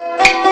you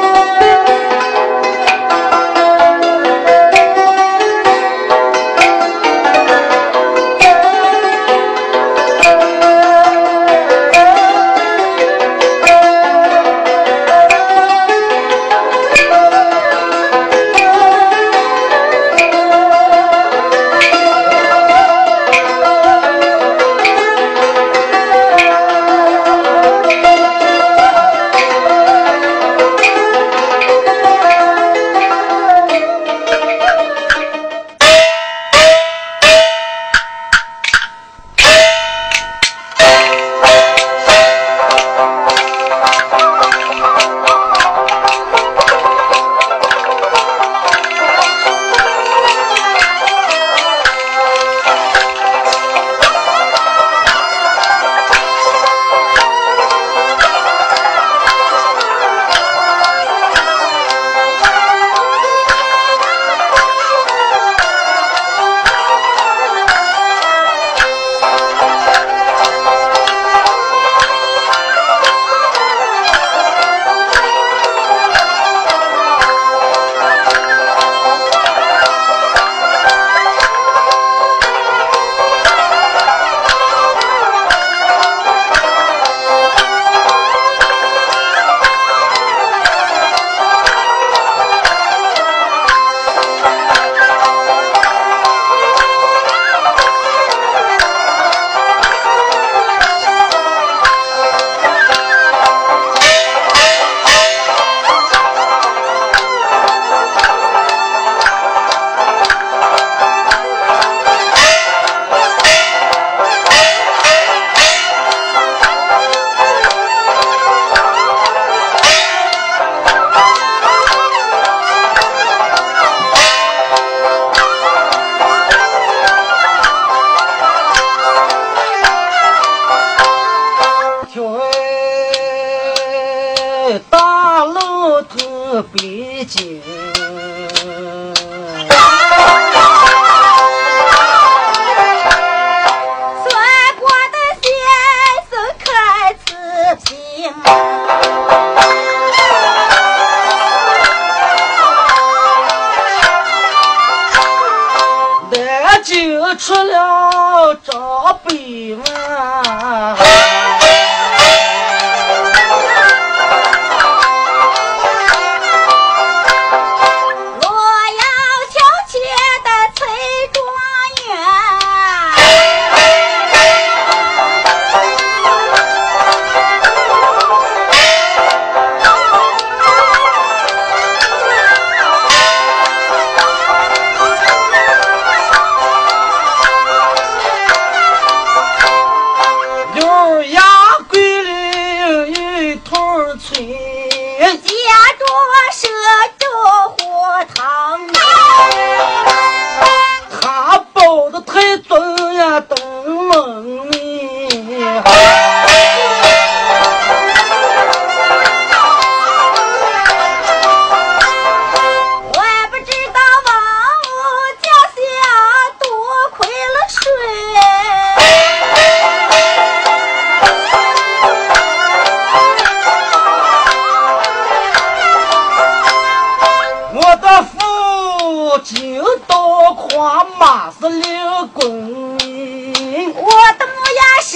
多夸马是灵公，我的母鸭是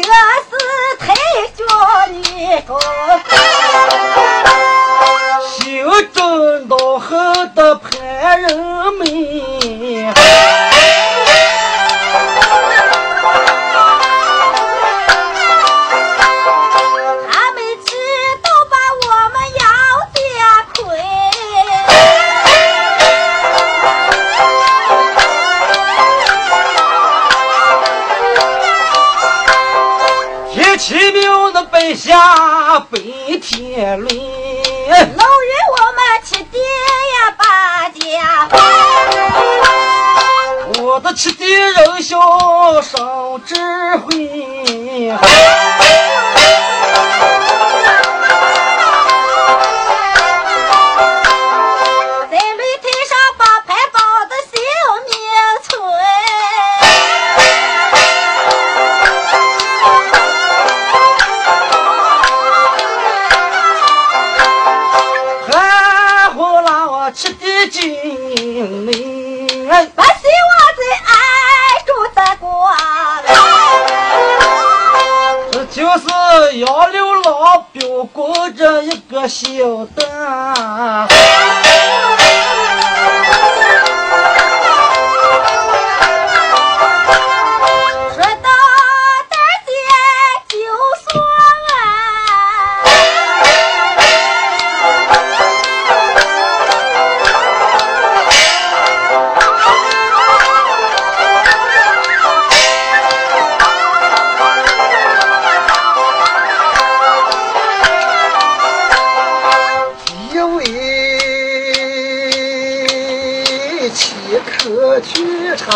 太君你个，心中多好的盼人民。吃的人心生智慧。我晓得。着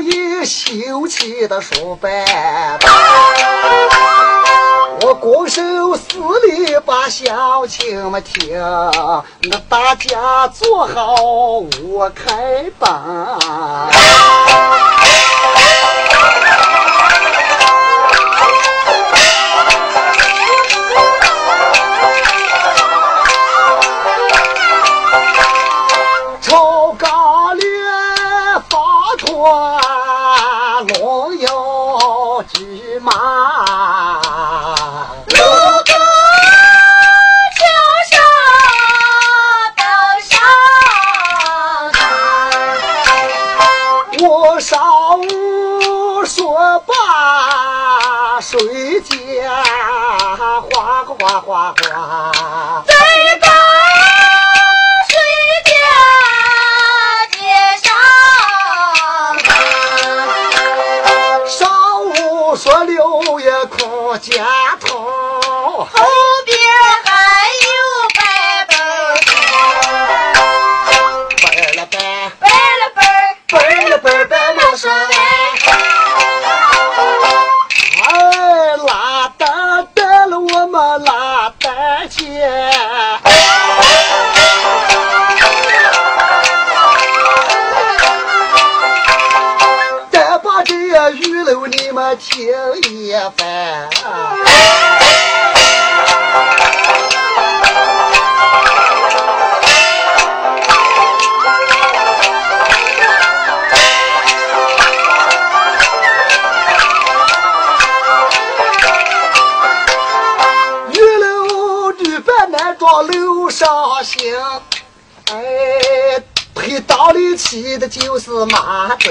一个小灯。的书本，我拱手施礼把乡亲们听，那大家坐好，我开班。骑的就是马走，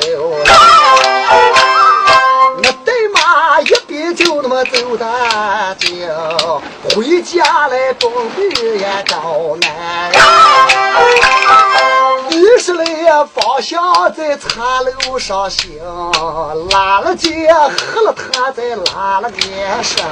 那对马一边就那么走的久，回家来准备也找难。于是嘞方向在茶楼上行，拉了肩喝了他再拉了脸上。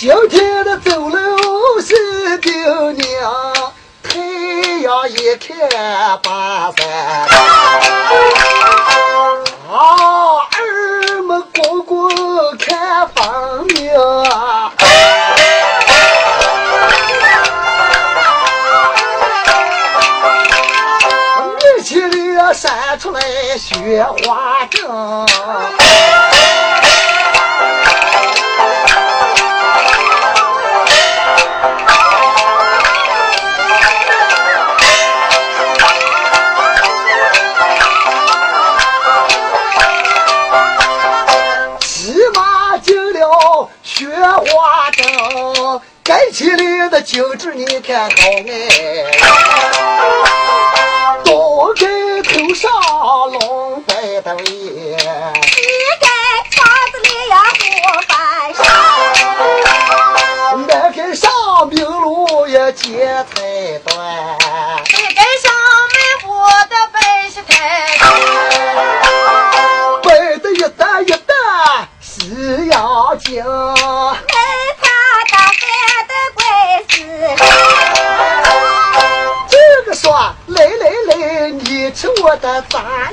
今天的走路是爹娘，太阳一看。八三。啊，儿们滚滚看风明，米其里闪出来雪花针。求主，你看好哎！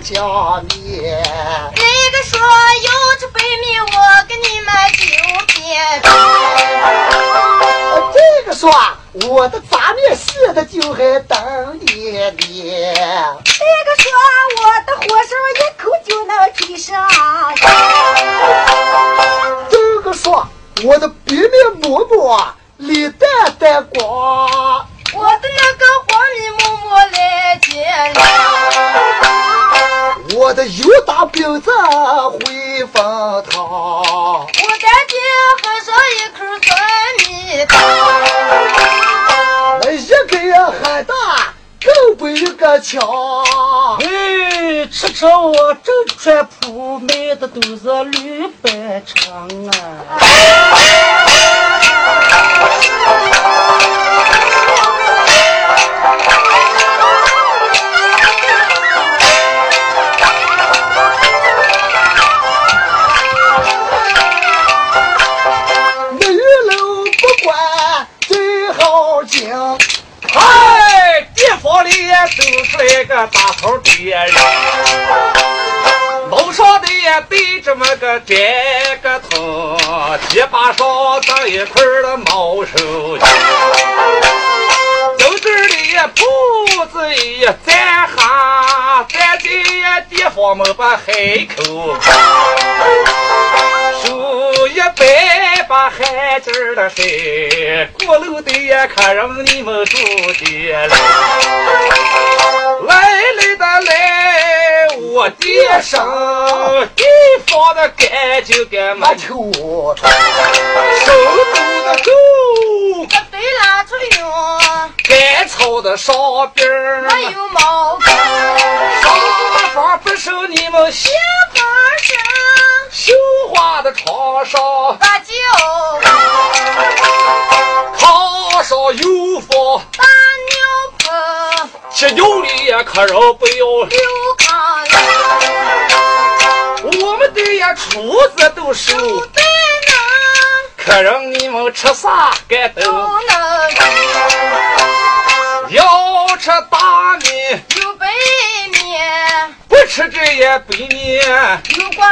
炸酱面。那个说有这白面，我给你买九片。这个说我的杂面写的就还等你呢。这个说我的火烧一口就能提上。这个说我的白面馍馍。里蛋蛋光，我的那个黄米馍馍来见了，的油大饼子回风汤，我赶紧喝上一口酸米汤。那一个喊大，更不一个强。哎，吃吃我正穿铺卖的都是绿白肠啊。里都是那个大头爹人，楼上的也对这么个这个头，几把烧当一块的毛手巾，都这里铺子一站下，站在地方没把海口，一百把海劲儿的水，过路的也客人你们住的来，来来的来，我的生地方的干就干嘛球，手中的狗，我对拉出用，干草的上边没，有毛根，上方不收你们血盆生，绣花的床上把酒，炕上有放大牛盆，吃油里呀可肉不要留炕我们的呀厨子都熟，对能，客人你们吃啥该都。都能，要吃大米，有白吃这也白面。有瓜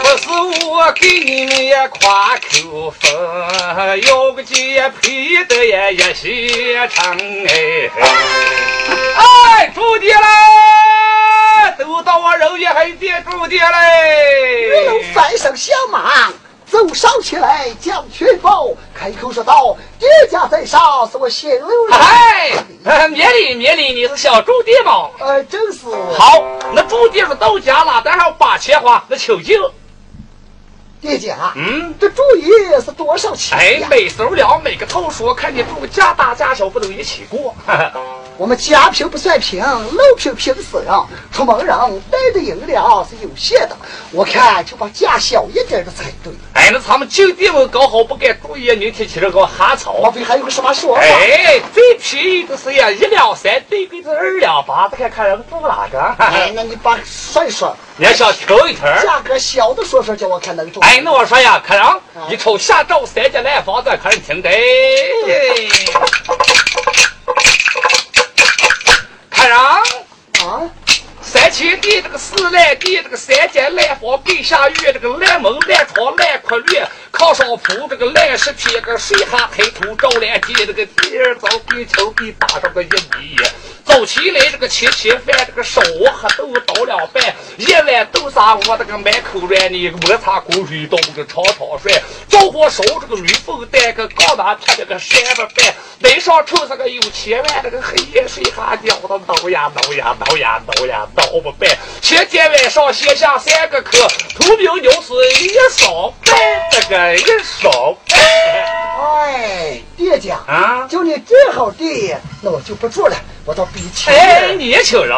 不是我给你们也夸口风，要个姐配的也一些成哎。哎，住地嘞，都到我肉也还得住地嘞。玉楼翻身下马，走上前来将全报，开口说道：“爹家在上，是我姓刘人。”哎，免礼免礼，你是小朱爹吗？呃，真是。好，那朱爹说到家了，但是把钱花，那求救。爹家，嗯，这主意是多少钱哎，每手了，每个头说看你住家大家小不能一起过。我们家贫不算贫，路贫贫死人。出门人带的银两是有限的，我看就把家小一点的才对。哎，那咱们酒店们搞好不该注意，明天起来给我哈草。莫非还有个什么说法？哎，最便宜的是呀，一两三，最贵的二两八，这看看人住哪个。哎，那你把说一说，你要想挑一挑。价格小的说说，叫我看能中。哎，哎，那我说呀，客人一瞅，下周三间来房咱，客人听着。客人啊，三七地这个四来地，这个三间蓝房，刚下雨这个烂门烂窗烂垮绿，炕上铺这个烂石皮，个水还抬头照连地？这个地儿早地球给打上个玉米。早起来这个切切饭，这个烧黑豆倒两半，一碗豆沙我这个满口软泥，摩擦锅水倒个长长涮，着火烧这个驴粪蛋，个高拿贴这个山不饭，门上抽上个有千万，这个黑夜水下尿的挠呀挠呀挠呀挠呀挠不办，前天晚上写下三个课，头名鸟是一烧饭，这个一烧饭。哎，爹家啊，就你这好地，那我就不做了。我到比起哎，年轻人，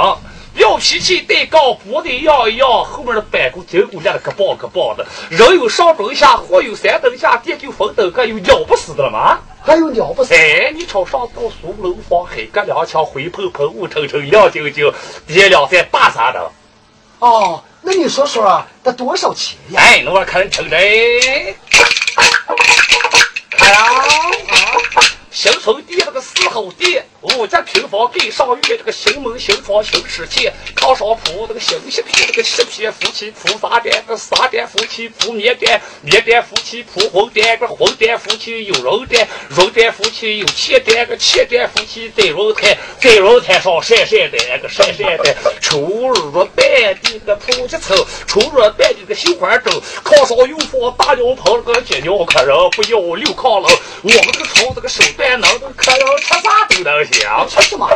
要脾气得高，不得要一要，后面的板骨筋骨练的个棒个棒的。人有上等下，货有三等下，店就分等个，有了不死的了吗？还有了不死？哎，你瞅上到苏楼房，海，隔两枪，灰喷喷，雾沉沉，亮晶晶，爹两三大啥的。哦，那你说说，得多少钱呀？哎，那我看听着，看啊！新村地那个四号地，五间平房盖上院，这个新门新窗新石前，炕上铺那个新席片，那个席片夫妻铺啥毡？这啥毡夫妻铺棉垫，棉垫夫妻铺红垫，个红垫夫妻有绒垫，绒垫夫妻有钱毡，个钱毡夫妻在绒台，在绒台上晒晒毡，个晒晒毡，初入半地个铺几层，初入半地个绣花针，炕上又放大尿盆，个接尿客人不要溜炕了，我们这个床这个手段。能客人吃啥都能行，吃什么？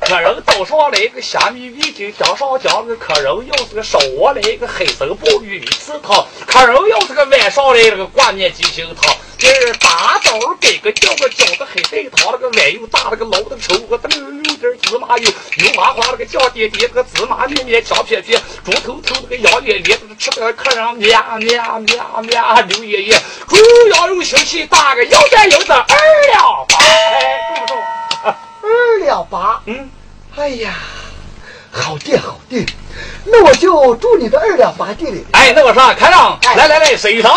客人早上来一个虾米味精姜上姜，个客人要是个晌午来一个海参鲍鱼鱼翅汤，客人要是个晚上来个挂面鸡心汤，这是大枣给个叫个饺子海带汤，那个碗又大，那个捞的稠，个豆溜点芝麻油，油麻花那个酱点点，个芝麻面面香片片，猪头头那个羊脸脸，吃的客人喵喵喵喵流爷爷，猪羊肉腥气大个，要干有的二两八。哎，够不够？二两八。嗯，哎呀，好地好地，那我就住你的二两八地里。哎，那我说，开上，来来来，水上。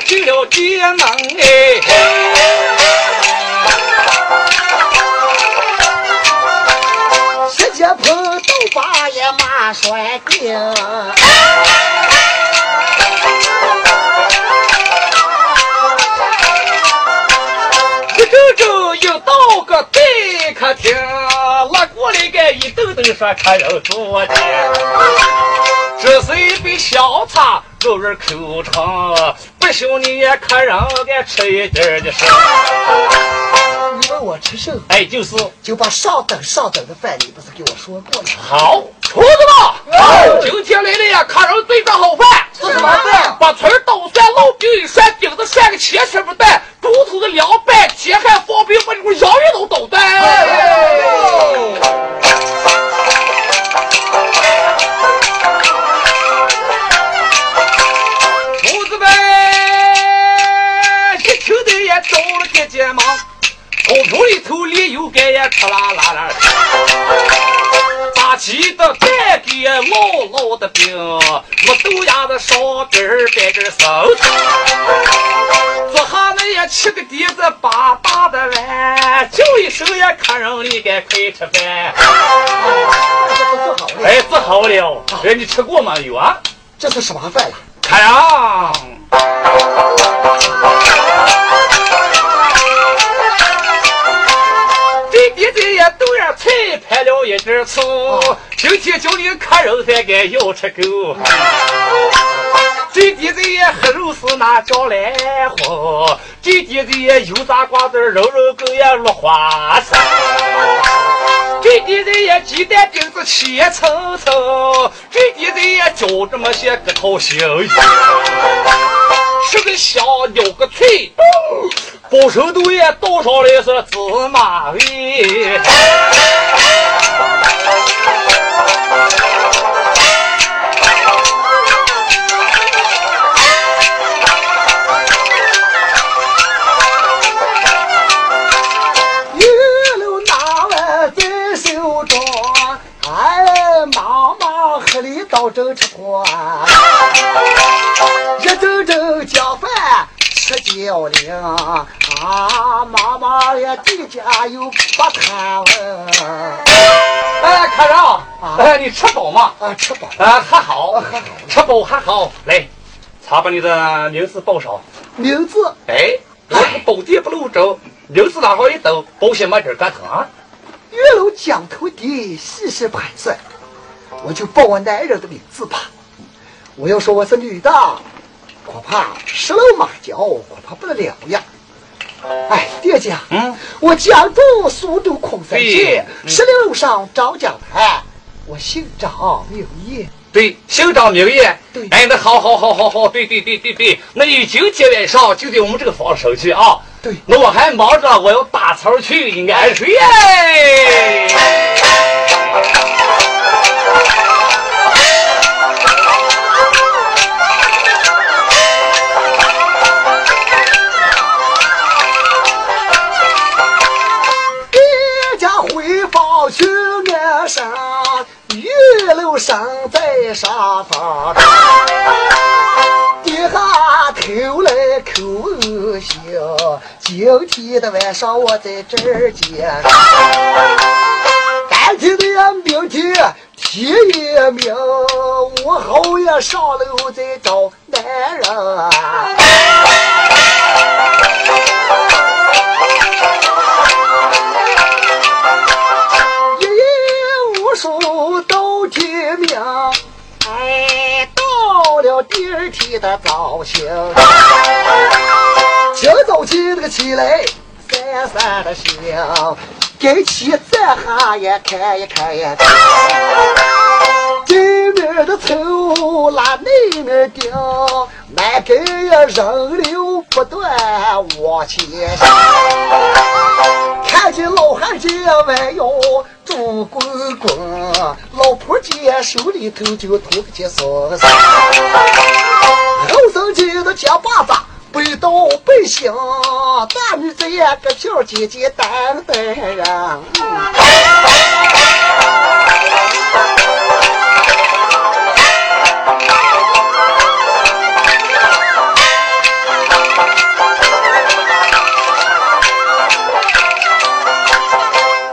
进了街门哎，石阶坡都把也马拴定，一走走又到个待客厅，一兜兜说客人多的，这是一杯小茶。肉人口尝，不行你也客人该吃一点的事。你问我吃什么？哎，就是，就把上等上等的饭，你不是给我说过了？好，厨子们，今天来了呀，客人最个好饭。是什么饭？把葱捣蒜，老饼一涮，饼子涮个切吃不断，猪头的凉拌，铁汉放冰，把这个洋芋都捣断。锅铺里头炼油干呀，哧啦啦啦！炸鸡的蛋给老老的饼，我豆芽的烧饼儿在这烧。坐下那也七个碟子八大的碗，叫一声呀，客人你该快吃饭。哎，做好了。哎，你吃过吗？有啊。这是什么饭了？看呀。一点醋，今天 叫你客人才该要吃够。这弟弟也黑肉丝拿酱来喝，这弟弟也油炸瓜子肉肉羹也落花生，这弟弟也鸡蛋饼子切层层，这弟弟也嚼这么些个头腥，吃个香咬个脆。保守都也倒上来是芝麻味。一路拿完在手中哎忙忙黑里到这吃过一阵阵叫饭吃焦灵啊！妈妈呀，地家有八摊了。哎，客人啊，哎，你吃饱吗？啊，吃饱。啊，还好，还好，吃饱还好。来，查把你的名字报上。名字？哎，我是宝地不露州，名字哪好一抖，保险买点干疼啊。月楼江头地，细细盘算，我就报我男人的名字吧。我要说我是女的，恐怕十楼马脚，恐怕不得了呀。哎，爹家，嗯，我家住苏州空山县十六楼上张家滩，我姓张名业。对，姓张名业。对，哎，那好好好好好，对对对对对，那已经结完上，就在我们这个房收去啊。对，那我还忙着，我要打草去安睡哎。今天的晚上我在这儿见，今天的呀，明天天也明，我后也上楼再找男人。一夜无数到天明，哎，到了第二天的早醒，清早起那个起来，三三的响，该起站下也看一看呀，这面的抽拉那面顶，满根呀人流不断往前行。看见老汉家弯腰拄棍棍，老婆家手里头就托个铁锁匙，后生家的夹把子背到背心，大女子呀个叫姐姐担担人。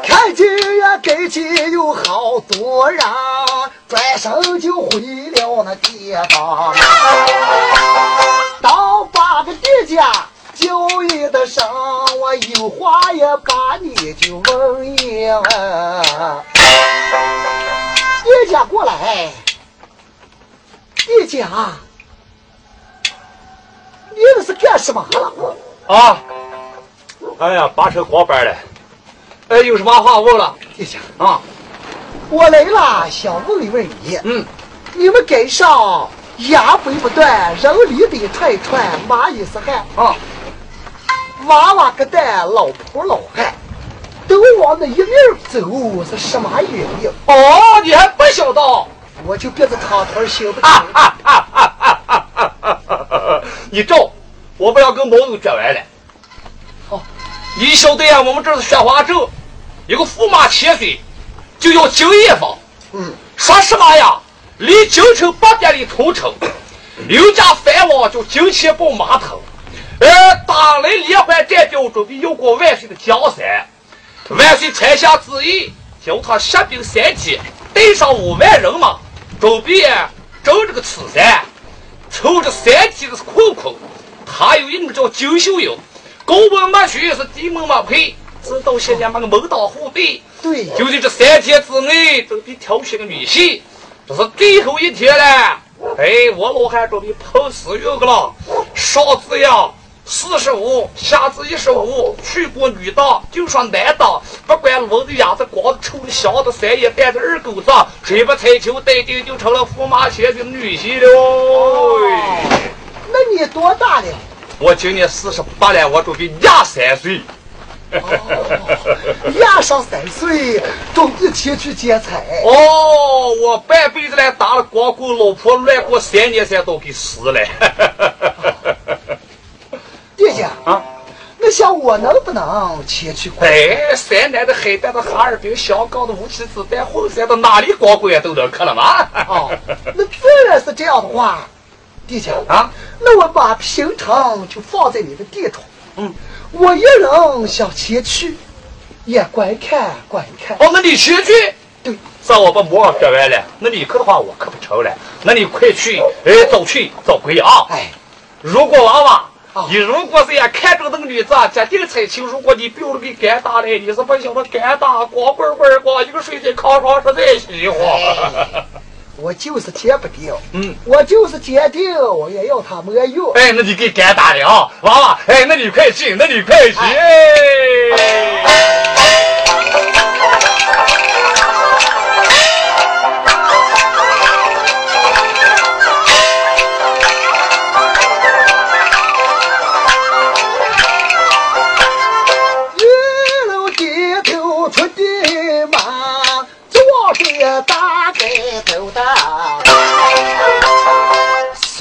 看见呀，跟前有好多人，转身就回了那地方。家叫一的声，我有话也把你就问一问。店家过来，店家，你这是干什么了？啊，哎呀，八成光板了。哎，有什么话问了？店家，啊，我来了，想问一问你。嗯，你们街上牙肥不断，人里得太串，蚂蚁是汗啊。娃娃个蛋，老婆老汉，都往那一面走，是什么原因？哦，你还不晓得？我就憋着躺头行不行？啊啊啊啊啊啊啊！你照，我不要跟毛总卷完了。好、哦，你晓得呀？我们这是宣化州，有个驸马千岁，就叫金叶坊。嗯，说什么呀？离京城八百里同城，刘家藩王叫金钱豹码头。呃，打来连环战表准备要过万岁的江山，万岁传下旨意，叫他率兵三千，带上五万人马，准备征这个此山。凑着三天的是困困，他有一个叫金秀英，高门没学是低门没配，直到现在那个门当户对。对，就在这三天之内，准备挑选个女婿，这是最后一天了。哎，我老汉准备碰死运个了，上子呀四十五，下子一十五，去过女的，就说男的，不管聋子、哑子、光的、臭的、香的、三眼蛋的、二狗子，谁不踩球带定就成了驸马千岁的女婿了。那你多大了？我今年四十八了，我准备压三岁。哦，压上三岁，准备前去劫财。哦，我半辈子来打了光棍，老婆乱过三年才都给死了。爹家啊，那想我能不能前去？哎，山南的海南的哈尔滨，香港的无锡子弹，后山的哪里光棍都能去了吗？哦，那自然是这样的话，弟兄啊，那我把平常就放在你的店中。嗯，我一人想前去，也观看观看。哦，那你前去。对，这我把馍说完了，那你去的话，我可不成了。那你快去，哎，早去早归啊！哎，如果娃娃，你如果是呀看中那个女子，决定才情，如果你表了给干打嘞，你是不晓得干打光棍棍光一个睡在炕上实在喜欢。我就是戒不掉，嗯，我就是坚定，我也要他没用。哎，那你给干打了啊，娃娃，哎，那你快去，那你快去。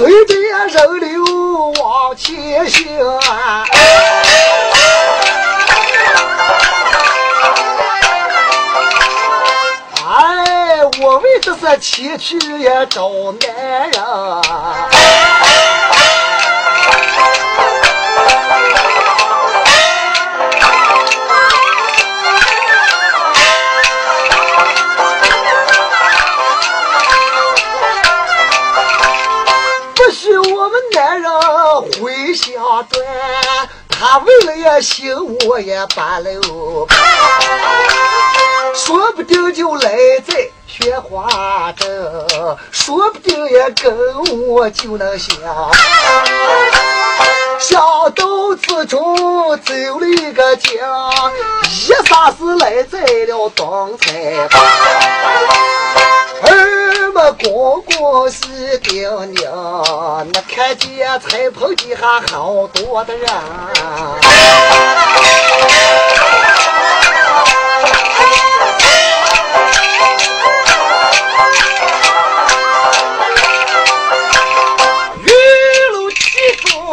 人流往前行，哎，我为这是前去也找男人。他为了也行，我也罢了，说不定就来在雪花镇，说不定也跟我就能相。想到此中走了一个江，一霎时来在了东菜坊。儿们光光是叮咛，那看见彩棚底下好多的人。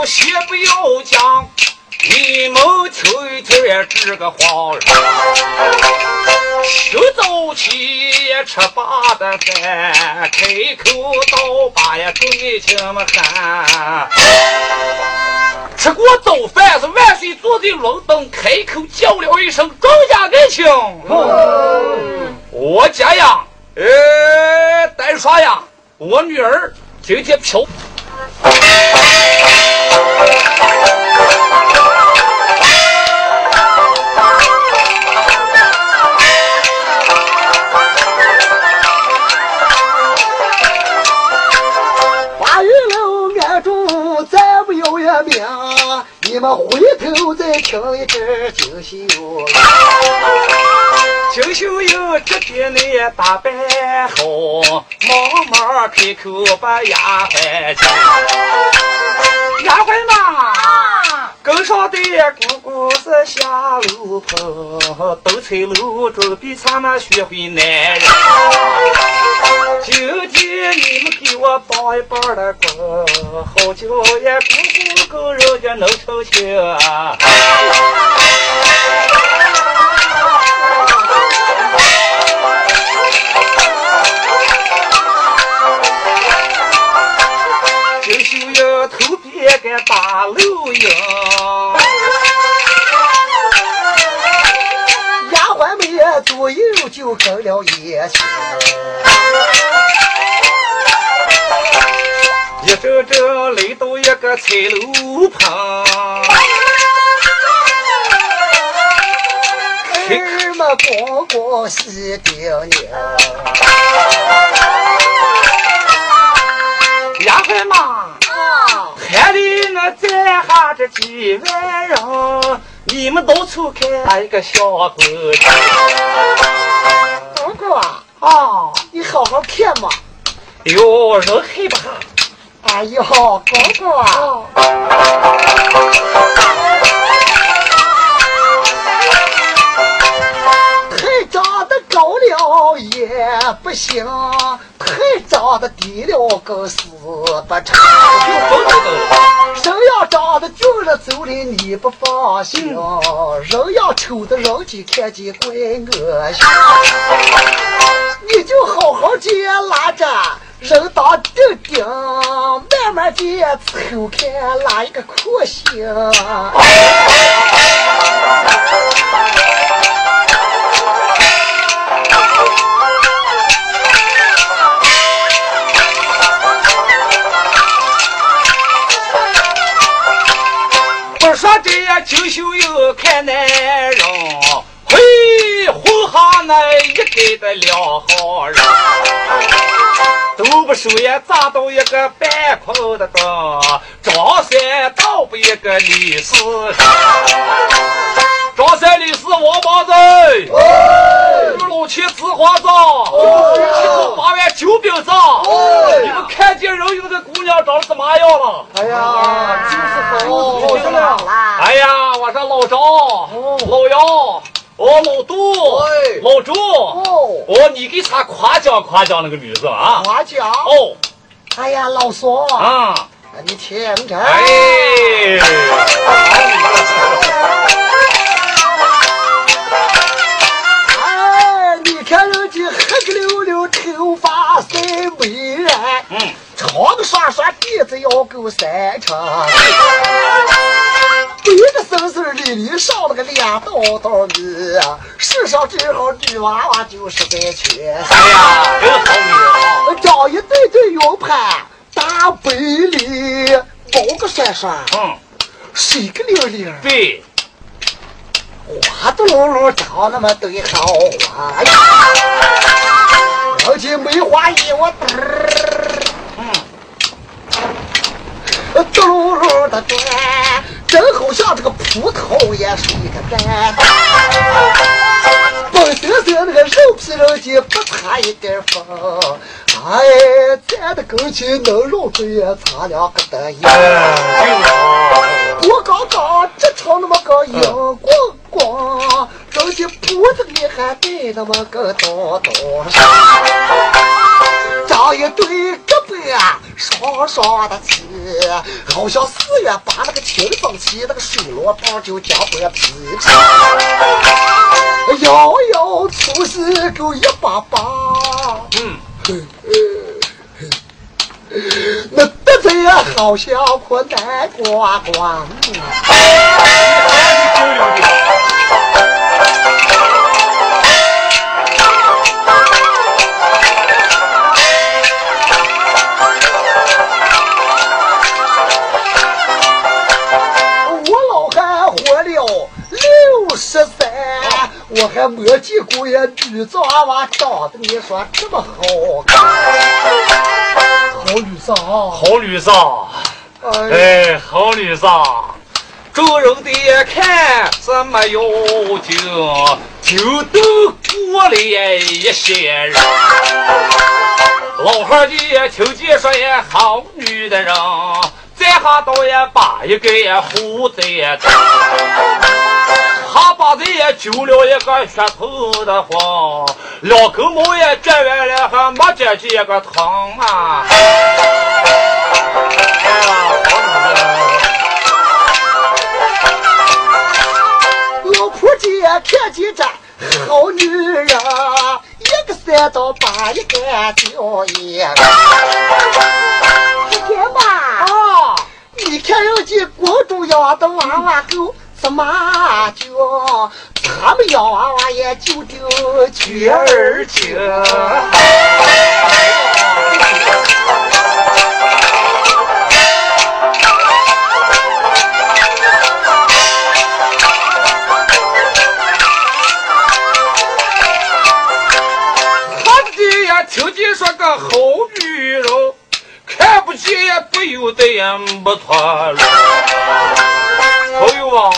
先不要讲，你们听一听这个话。手早起吃罢的饭，开口倒把呀对亲们喊。吃过早饭是万岁坐在龙凳，开口叫了一声：“庄家爱情。”我家呀，呃，单刷呀，我女儿今天漂。回头再听一支锦绣。锦绣哟这边呢打扮好，忙忙开口把丫鬟叫。丫鬟嘛，跟上的姑姑是下楼坡，斗菜楼准备咱们学会男人。今天你们给我帮一帮的工，好叫呀姑姑跟人家能成亲要头别个大露营，丫鬟们左右就跟了一起。一阵阵来到一个菜楼旁，儿们光光是叮咛。丫鬟嘛，我在下这几万人，你们到处看一个小姑娘。姑姑啊，啊，你好好看嘛。哟，人黑不黑？哎呦，姑姑啊，老了也不行，太长得低了更是不成。人要长得俊了走了你不放心，人要丑的人家看见怪恶心，你就好好接拉着。人当顶顶，慢慢地抽看哪一个可行。说这九秀又看男人，嘿，混下那一给的两好人。都不收也砸到一个半空的灯，张三倒不一个李四，张三李四王八子，老七紫花子，七头八万九兵子，你们看见人有的姑娘长得怎么样了？哎呀，就是好，好了。哎呀，我说老张，老姚。哦，老杜，老周，哦，你给他夸奖夸奖那个女子啊？夸奖？哦，哎呀，老嫂啊，你听着。哎，哎，你看人家黑个溜溜，头发赛美人，嗯，长个刷刷，鼻子要够三长。一个声声里里上了个两道道女，世上最好女娃娃就是在前。哎呀，真好女啊！长一对对云盘，大背里包个栓栓，嗯，水个溜溜，对，花嘟噜噜长那么对好花呀，人家梅花衣我嘚儿，嘟噜噜的转。真好像这个葡萄也是一个蛋，本身身那个肉皮人筋不差一点风，哎，站的跟前能露嘴也擦两个的眼。我刚刚只唱那么个阳光光，人家脖子里还带那么个刀刀长一对胳膊双双的起，好像四月把那个清风起，那个水罗棒就将剥皮皮，摇摇粗细够一把把，嗯，那得罪呀好像可南瓜瓜。我还没见过呀，女子娃娃长得你说这么好看，好女子啊，好女子，哎，好女子，众人的眼看是没有劲，就都过了一些人，老汉的听见说呀好女的人，再下倒也把一个也胡子也他把这也揪了一个血头的慌，两口毛也剪完了，还没捡起一个疼啊！老婆姐看见这好女人，一个三刀把一个吊一个。天吧，啊，你看人家广州养的娃娃狗。怎么叫他们洋娃娃也就定绝儿精？他的呀，听见说个好女人，看不见也不由得也没错了。啊，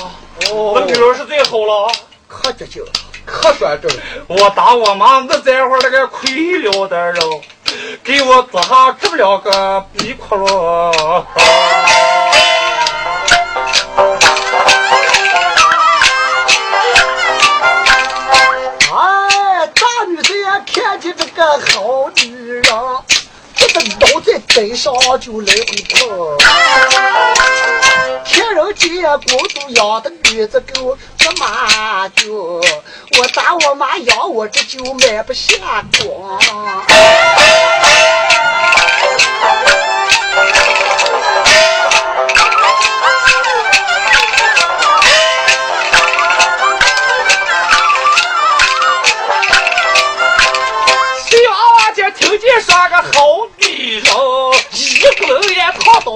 那女儿是最好了，可绝情，可端正。我打我妈那这会儿那个亏了的人，给我做下这么两个鼻窟窿。哎，大女子也看见这个好女人，这个脑袋背上就来回碰。人见公主养的女子狗，这马酒，我打我妈养我这就买不下光。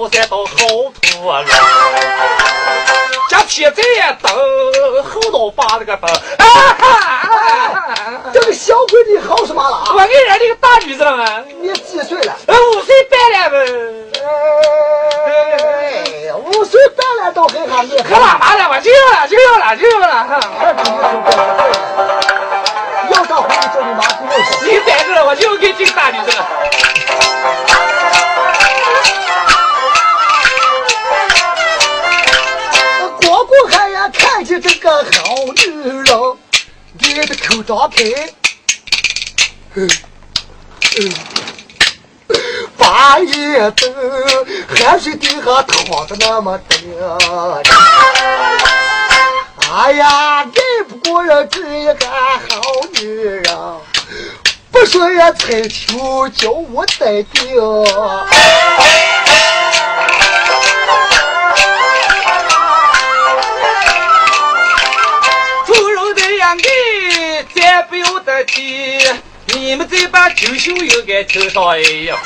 也烫到三道好土了。这皮子也蹬，后脑把那个蹬。这个小鬼你好什么了？我给人这个大女子了嘛？你几岁了？五岁半了嘛。哎，五岁半了都很好，你可拉嘛了？我就要了，就要了，就要了。要上回去叫你妈给我说。你在这，我就给这个大女子。光女人，你的口张开，嗯嗯，半夜灯，汗水地下淌的那么多。哎呀，爱不过人只一个好女人，不说也猜球叫我待定。你们再把九秀又给抽上哎呀！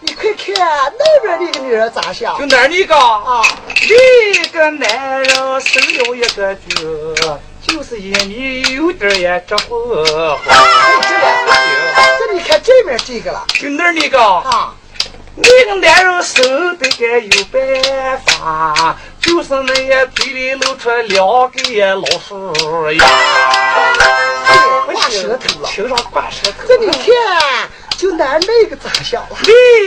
你快看那边那个女人咋像？就哪儿那个啊？那个男人生了一个猪，就是一米有点也这货。这个，这你看这面这个了。就那儿那个啊？那个男人生的个有办法，就是那也嘴里露出两个老鼠牙。挂舌头了，头上挂舌头。这你看，就拿那个咋想了？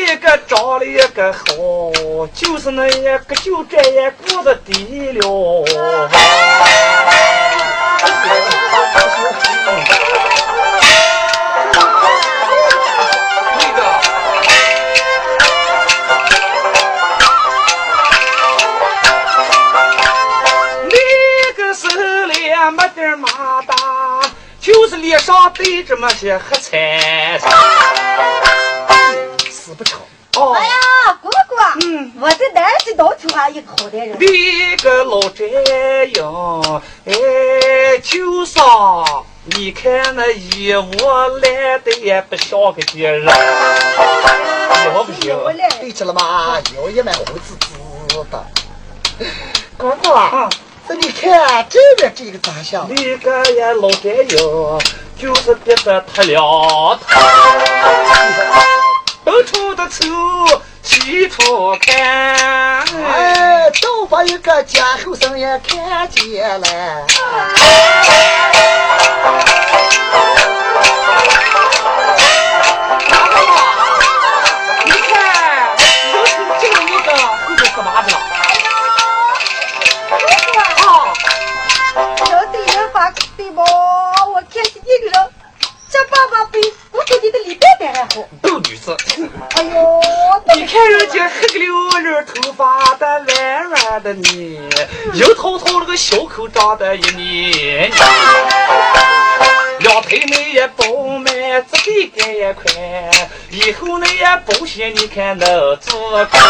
那个长得也个好，就是那一个就这样过的低了。就是脸上堆着么些黑彩。死不成。哦，哎呀，姑姑，嗯，我在南极到处还一个好男人。那个老宅营，哎，就上，你看那衣服烂的也不像个别人，衣服不行。我来，对着了吗？腰也蛮红滋滋的。姑姑，啊，这你看这边这个咋像？那个呀老战友，就是别的他了他，东处的瞅，西处看，哎，倒把一个家后生也看见了。对吧？我看见一个人，这爸爸比我给你的李蛋蛋还好。逗女子。哎呦，你看人家黑个溜溜，头发的软软的呢，油头头那个小口长得一黏黏，两腿那也饱满，这臂杆也宽，以后那也保险，你看能做官。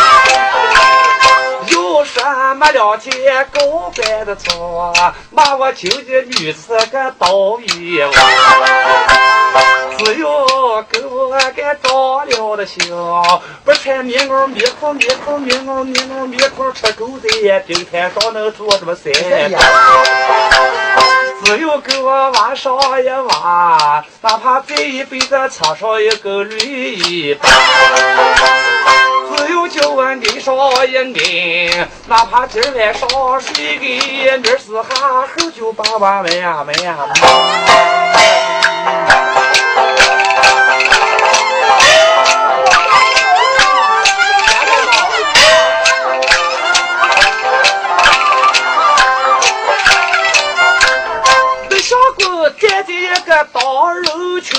有说没两天高官的错，骂我求的女子个倒霉娃。只有给我个着了的心，不穿棉袄棉裤棉裤棉袄棉袄棉裤，吃狗在冰天上能坐这么三，只有给我挖上一挖，哪怕这一辈子插上一个绿吧。只有叫我摁上一摁，哪怕今儿晚上睡个明儿是哈后就把我们呀们呀。没站在一个大肉球，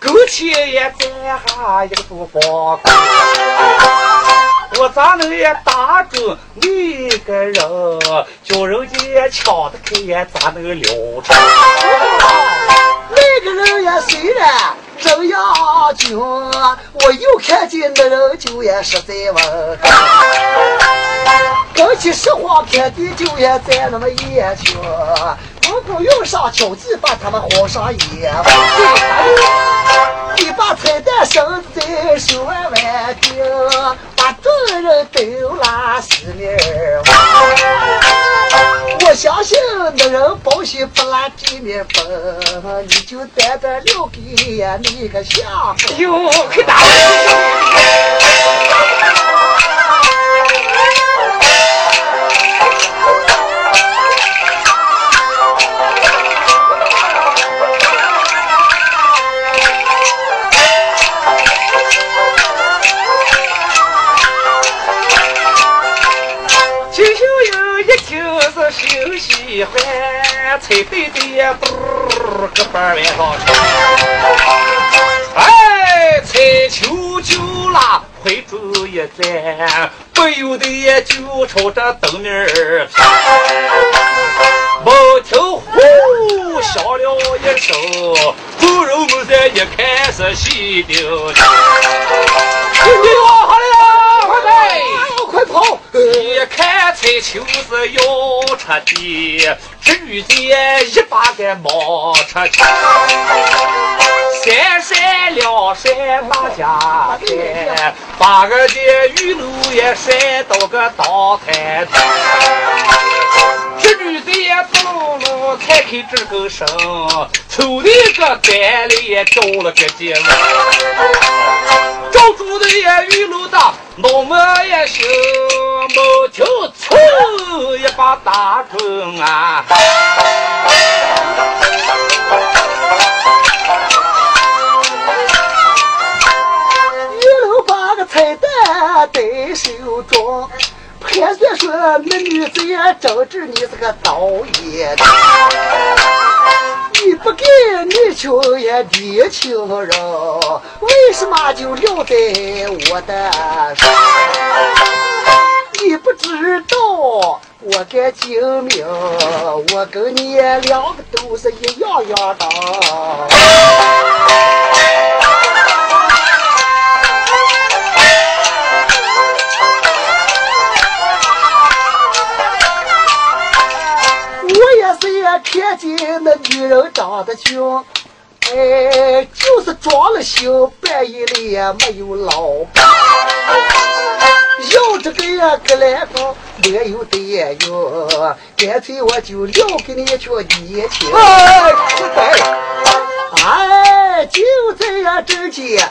枸杞也摘下一个不放过。我咋能也打住你个人？叫人家抢得开，咋能了成？那个人也虽然人要精，我又看见那人就也实在问。跟起实话，天地就也在那么眼前。不用上交际，把他们轰上眼。你把彩蛋生在手腕弯顶，把众人都拉死面我相信那人保险不拉地面风，你就单单留给那个下风。哟，可打！彩对对嘟个板儿上去，哎，彩球就拉回住一站，不由得就朝着灯面儿飘。不听呼响了一声，猪肉木山一开始洗掉。你好了，快来，快跑！一看彩球是要出的，只遇见一把个冒出去，三甩两甩大家甩，把个的雨露也甩到个大台头，只遇见走路才开这个声，抽的个蛋里也掉了个结了，照住的也雨露大，脑门也行。某就抽一把大棍啊！一路把个彩蛋带手中，盘算说那女子也正知你是个导演，你不给你求也年轻人，为什么就留在我的手？你不知道，我敢精明，我跟你两个都是一样样的。见那女人长得俊，哎，就是装了心，半夜里也没有老婆。要这个呀，个来个没有的也有，干脆我就留给你一群年轻。哎，哎，就这样之间，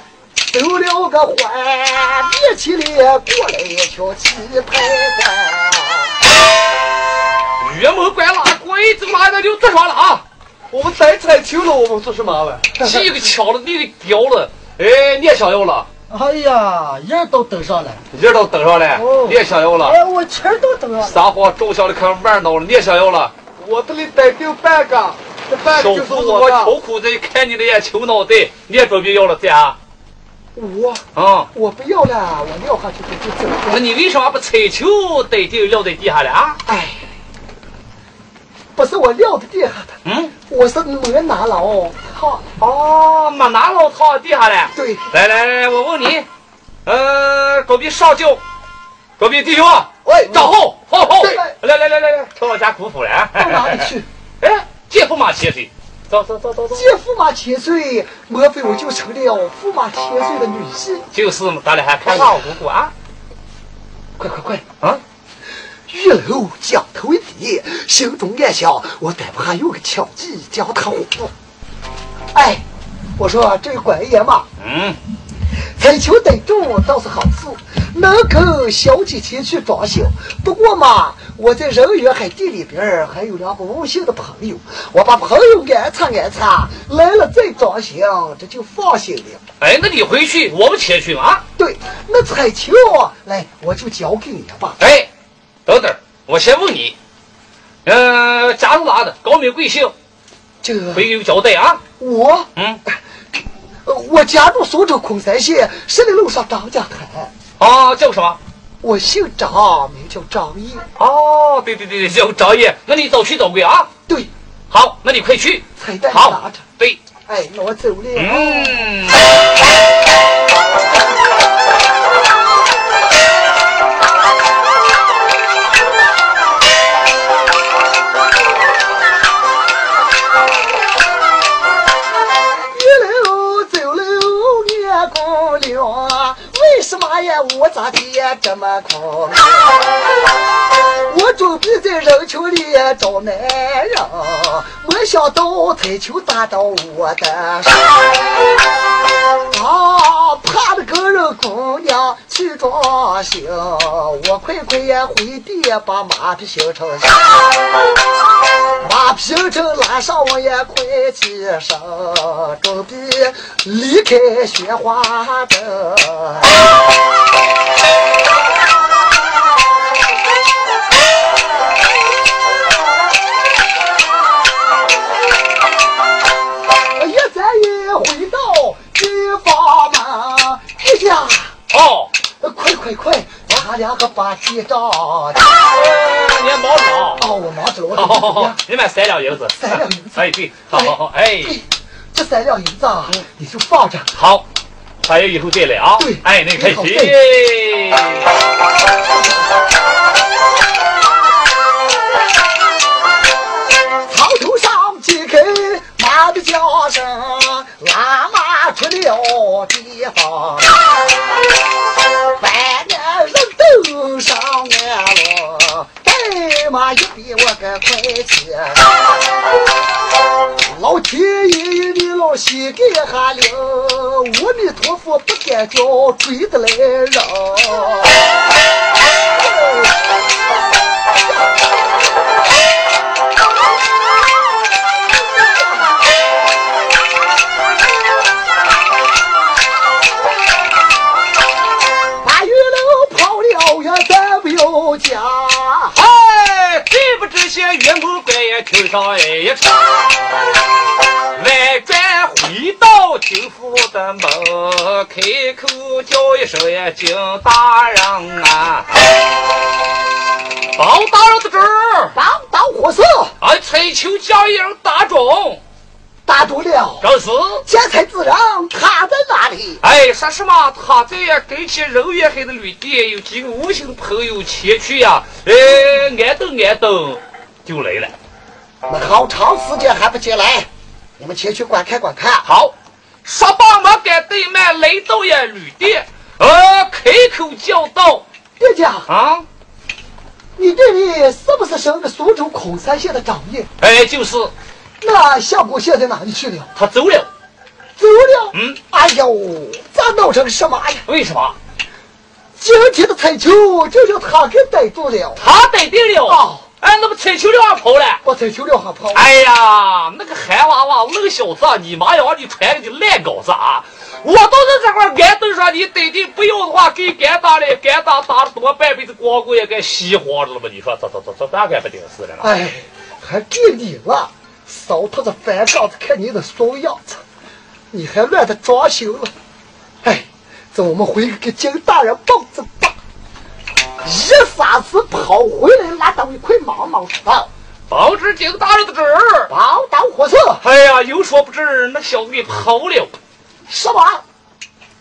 走了个欢，年轻里过来一群棋牌官。岳母关了鬼，走哪个就坐上了啊！我们再彩球了，我们做什么了？这个巧了，你的掉了，哎，你也想要了。哎呀，人都登上了，人都登上了，你也想要了。哎，我钱都登上了。撒谎照相的看玩闹了，你也想要了。我这里带丢半个，这半个就是我的。秋裤子看你的眼球脑袋，你也准备要了这啊？我啊，我不要了，我撂下去就就走。那你为什么不彩球带丢撂在地下了啊？哎，不是我撂在地下的，嗯，我是没拿牢套。哦，没拿牢套地下了。对，来来来，我问你，呃，隔壁上舅，隔壁弟兄，喂，张后，好好，对，来来来来来，到我家姑父了。到哪里去？哎，姐夫嘛七岁，走走走走走。姐夫嘛七岁，莫非我就成了驸马千岁的女婿？就是嘛，咱俩还看我姑姑啊？快快快啊！玉楼将头一低，心中暗想：我待不还有个巧计将他唬住。哎，我说这个官爷嘛，嗯，彩球得中倒是好事，能跟小姐前去装修。不过嘛，我在人缘海地里边还有两个无姓的朋友，我把朋友安插安插，来了再装修，这就放心了。哎，那你回去，我们前去啊？对，那彩球来，我就交给你吧。哎，等等，我先问你，呃，家是哪的？高名贵姓？这回有交代啊。我，嗯，我家住苏州昆山县十里路上张家滩。啊，叫什么？我姓张，名叫张毅。哦，对对对对，叫张毅，那你早去早归啊。对，好，那你快去。彩蛋好拿着。对，哎，那我走了。嗯。我咋的这么空？我准备在人群里找男人，没想到彩球打到我的手。啊，怕那个人姑娘去装行，我快快呀回地把马匹修成。马匹正拉上我也快起身，准备离开雪花镇。回到哦，快快快，个把你？哦，我我你买三两银子。三两银子。哎，对，好好好，哎，哎，这三两银子啊，你就放着。好，还有以后再来哎，那开好心。草头上揭开马的叫声，拉马出了地方。万年人都上岸了，带马一比我个快起。老天爷你老膝盖哈灵，阿弥陀佛不敢叫追得来人。母官也听上一唱，外转回到金府的门，开口叫一声呀，金大人啊！包大人在这儿，帮当货色，俺彩球将一人打中，打住了。正是。钱财自然，他在哪里？哎，说什么？他在呀，跟前人缘海的旅店有几个无形的朋友前去呀，哎，挨等挨等就来了。那好长时间还不进来，你们前去观看观看。好，说罢没敢怠慢，来到呀旅店，呃，开口叫道店家，啊，你这里是不是生个苏州孔山县的长爷？哎，就是那相公现在哪里去了？他走了。走了。嗯，哎呦，咋闹成什么呀？为什么？今天的彩球就叫他给逮住了。他逮定了。哦哎，那不彩球了跑了。我彩球撂下跑。哎呀，那个憨娃娃，那个小子啊，你妈呀，你穿的就烂稿子啊！我到是这块儿挨顿说，你逮的不要的话，给干打嘞，干打打了多半辈子光棍也该稀黄了吧？你说这这这这咋该不顶事了呢？哎，还给你了，扫他这翻杠子，看你的怂样子，你还乱的装修了。哎，这我们回去给金大人报子吧。一下子跑回来，拉到一块毛毛草，报知金大人的旨。报到火色，哎呀，有说不知，那小子给跑了。什么？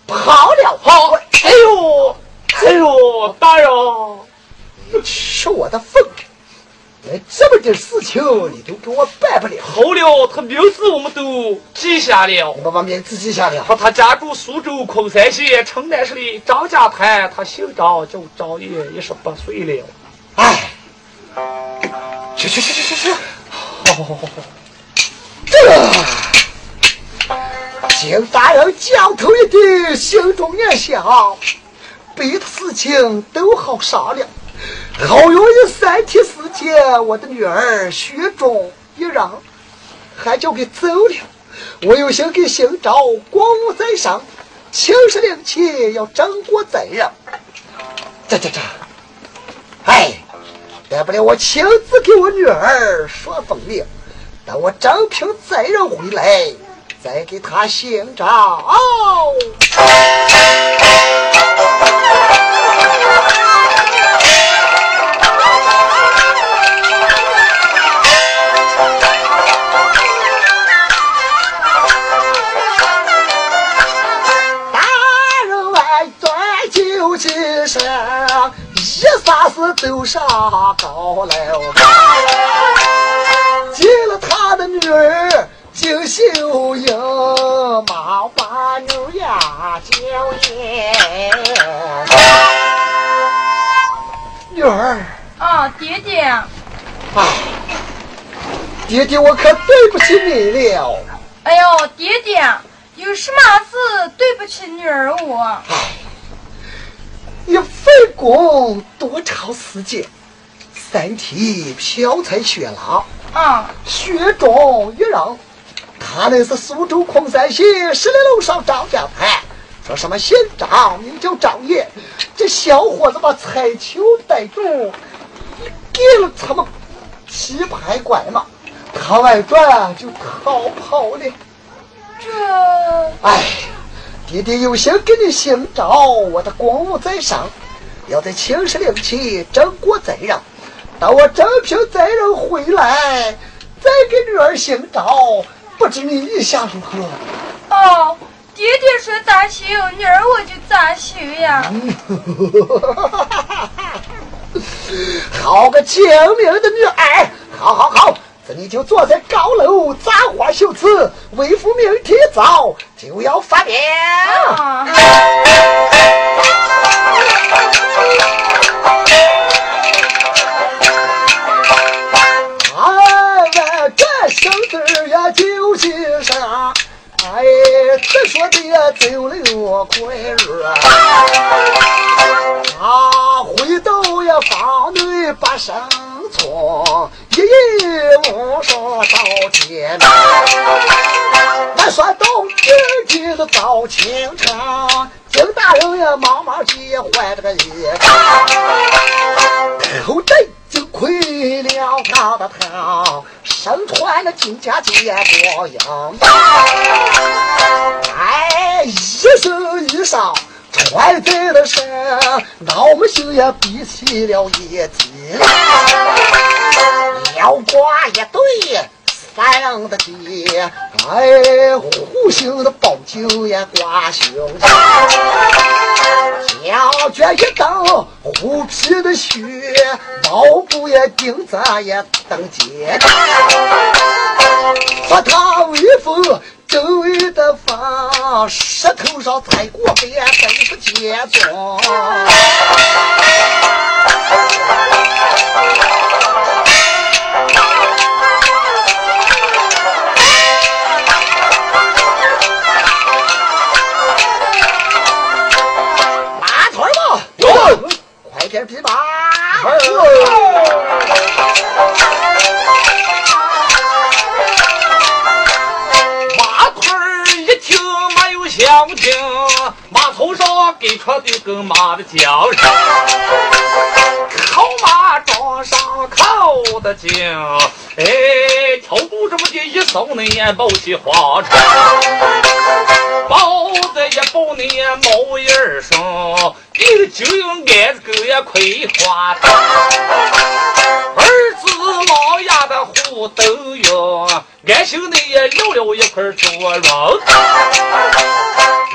跑了？跑，哎呦，哎呦，大人，你吃我的粪！连这么点事情你都给我办不了，好了，他名字我们都记下了你。把把名字记下了。他他家住苏州昆山县城南市的张家滩，他姓张，叫张爷，一十八岁了。哎，去去去去去去！好好好好好。这金大人将头一点，心中也想，别的事情都好商量，好容易三天时间，我的女儿雪中一人，还叫给走了。我有心给新招光武在上，青石灵气要争过责任。这这这，哎，大不了我亲自给我女儿说封了，等我正凭责任回来，再给她姓张。都上高楼。见了他的女儿金秀英，忙把牛呀叫言。女儿，啊，爹爹，哎，爹爹我可对不起你了。哎呦，爹爹，有什么事对不起女儿我？你费工多长时间，身体飘才雪狼，啊，雪中一人。他那是苏州昆山县十里路上张家滩，说什么县长名叫张爷，这小伙子把彩球逮住，给了他们棋牌拐嘛，他外转就逃跑了。这哎，爹爹有心给你寻找，我的公务在上，要在青石岭去正过贼人。等我正平贼人回来，再给女儿寻找，不知你意下如何？哦，爹爹说咋修，女儿我就咋修呀。好个精明的女儿！好好好，这你就坐在高楼簪花绣词，为父明天早就要发表。啊，哎，我这生字呀就是上，哎，这说的走了快日啊，回到呀房内把生错，一夜无说到天明。俺说到今天的早清晨，金大人呀忙忙去换这个衣，口袋就亏了他的头，身穿了金甲结过阳，哎，一身衣裳。穿在了身，老母亲也比起了一斤，腰挂一对三的结，哎，护心的宝镜也挂胸前，小脚一蹬，虎皮的靴，毛布也钉子也登肩，说他威风。周围的风，石头上踩过边，都是结霜。马腿吧，哟，快点比马！马马头上给出的跟马的叫声，靠马装上靠的精，哎，挑肚这么的一扫那眼抱起花船，抱的也抱那眼毛叶儿上，你就用俺这个呀葵花灯，儿子老丫的胡豆哟。俺兄弟也聊了一块做肉，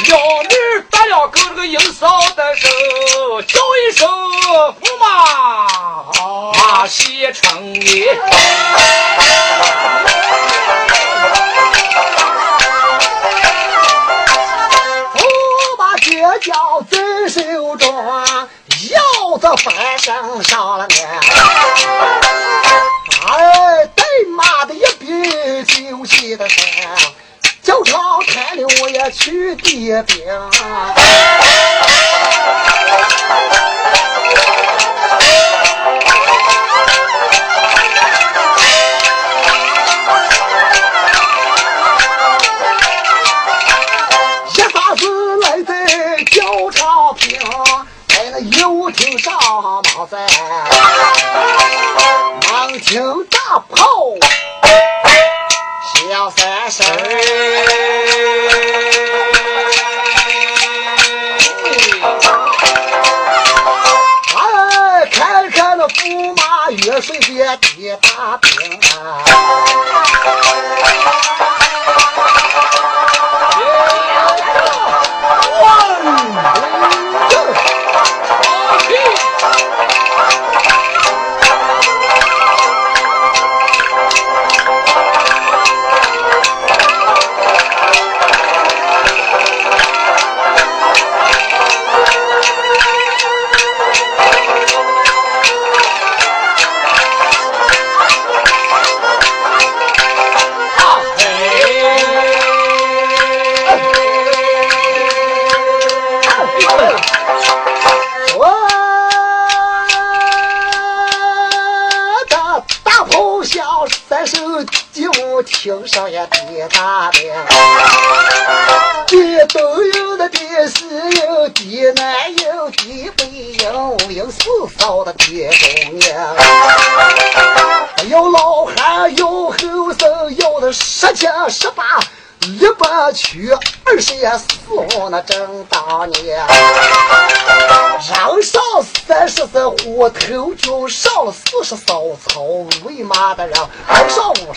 小女打两个这个银嫂的手，叫一声驸马，马西城里。驸马结交在手中，腰子翻身上了岸。哎，带马的一边就气的山，脚上看了我也去点兵。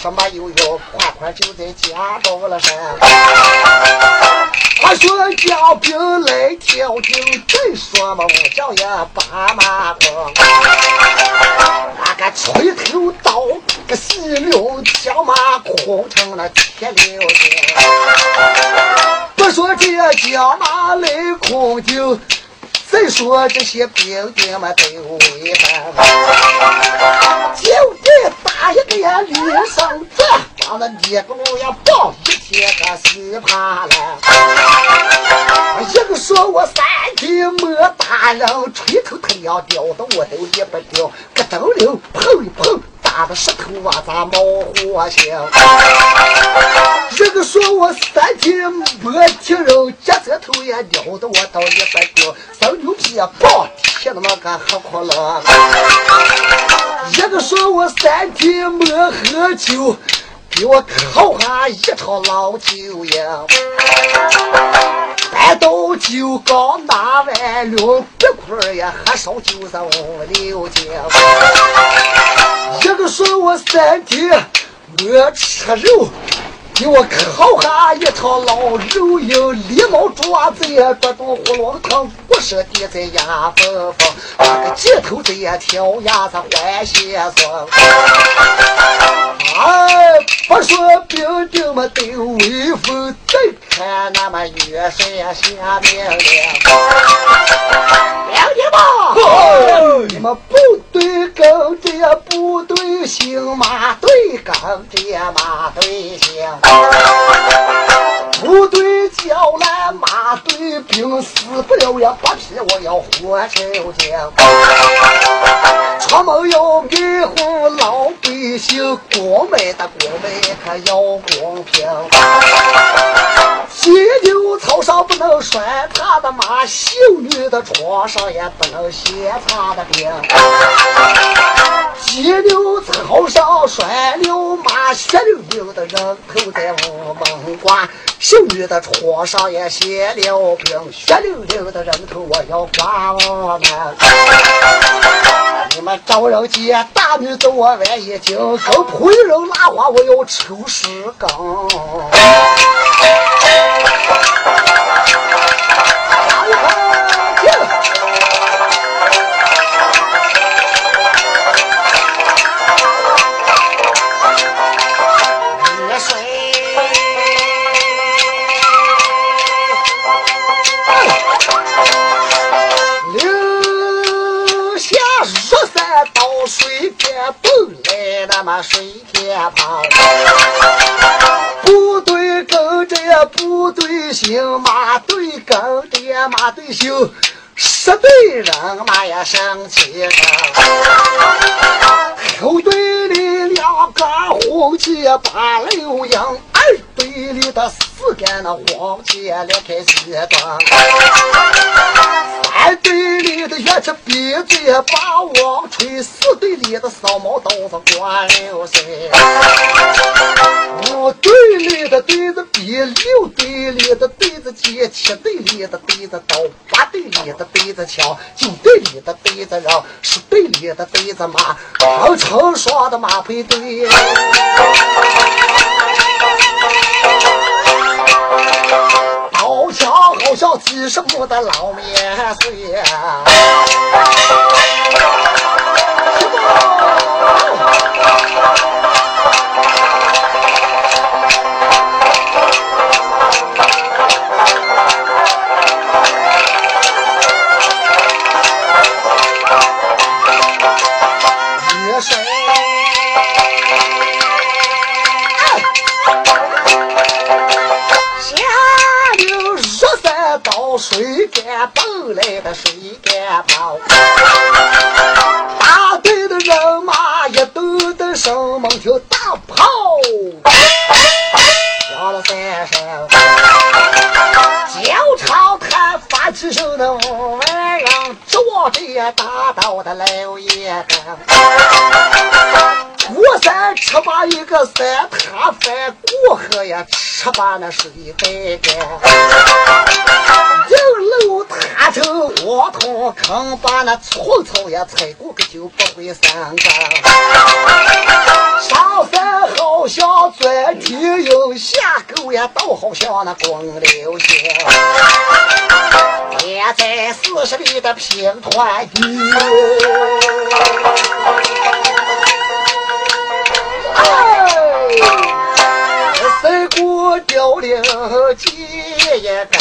人上五十没有有，快快就在家中了山。他说家兵来挑军，再说嘛我叫也把马空，那个吹头刀个细溜，将马空成了铁溜筋。不说这将马来空就，再说这些兵丁们都为难。就这打一个呀，脸上这把那捏个呀抱一天个稀怕了。一个说我三天没打人，锤头他要掉的我都也不掉，咯噔溜碰一碰。打的石头啊，咋冒火星？这个说我三天没听人，夹舌头也撩的我到一百丢，生牛皮啊，爆天他妈个喝哭了。一个说我三天没喝酒，给我烤下一套老酒呀。半刀酒刚拿完了，这块呀，喝烧酒上五六斤。一个说我三天没吃肉，给我烤下一场老肉营，狸猫爪子也抓住胡萝卜汤，不舍地在牙缝缝，那个鸡头子也挑牙子换血霜。哎，不说兵丁们都威风，再看那么元帅下命令，兵丁们，你们部对跟着部队行，马对跟着马队行，部队叫来马队兵，死不了也不皮，我要活抽筋。出门要迷糊老百姓，光美的光美可要公平。犀牛草上不能拴他的马，秀女的床上也不能歇他的兵。犀牛草上拴了马，血溜溜的人头在我门挂；秀女的床上也歇了兵，血溜溜的人头我要挂我们。你们找人接大女子我万一惊，跟仆人拉话我要抽十根。留下十三道水天奔来，那么水天旁。部队部队行，马队跟着马队行，十队人马也生气上。后队里两个红旗把六营，二队里的四杆那黄旗裂开西端。三队里的乐器闭嘴把王吹，四队里的扫毛刀子挂流水。五队里的对子比，六队里的对子接，七队里的对子刀，八队里的对子枪，九队里的对子人，十队里的对子马，成成双的马配对。好强好像几十亩的老面碎。雨吃把那水白干。人楼塌成窝通坑，把那寸草也踩过个就不会三更。上山好像钻天鹰，下沟呀倒好像那光溜星。现在四十里的平团圆。哎，我凋零结一根。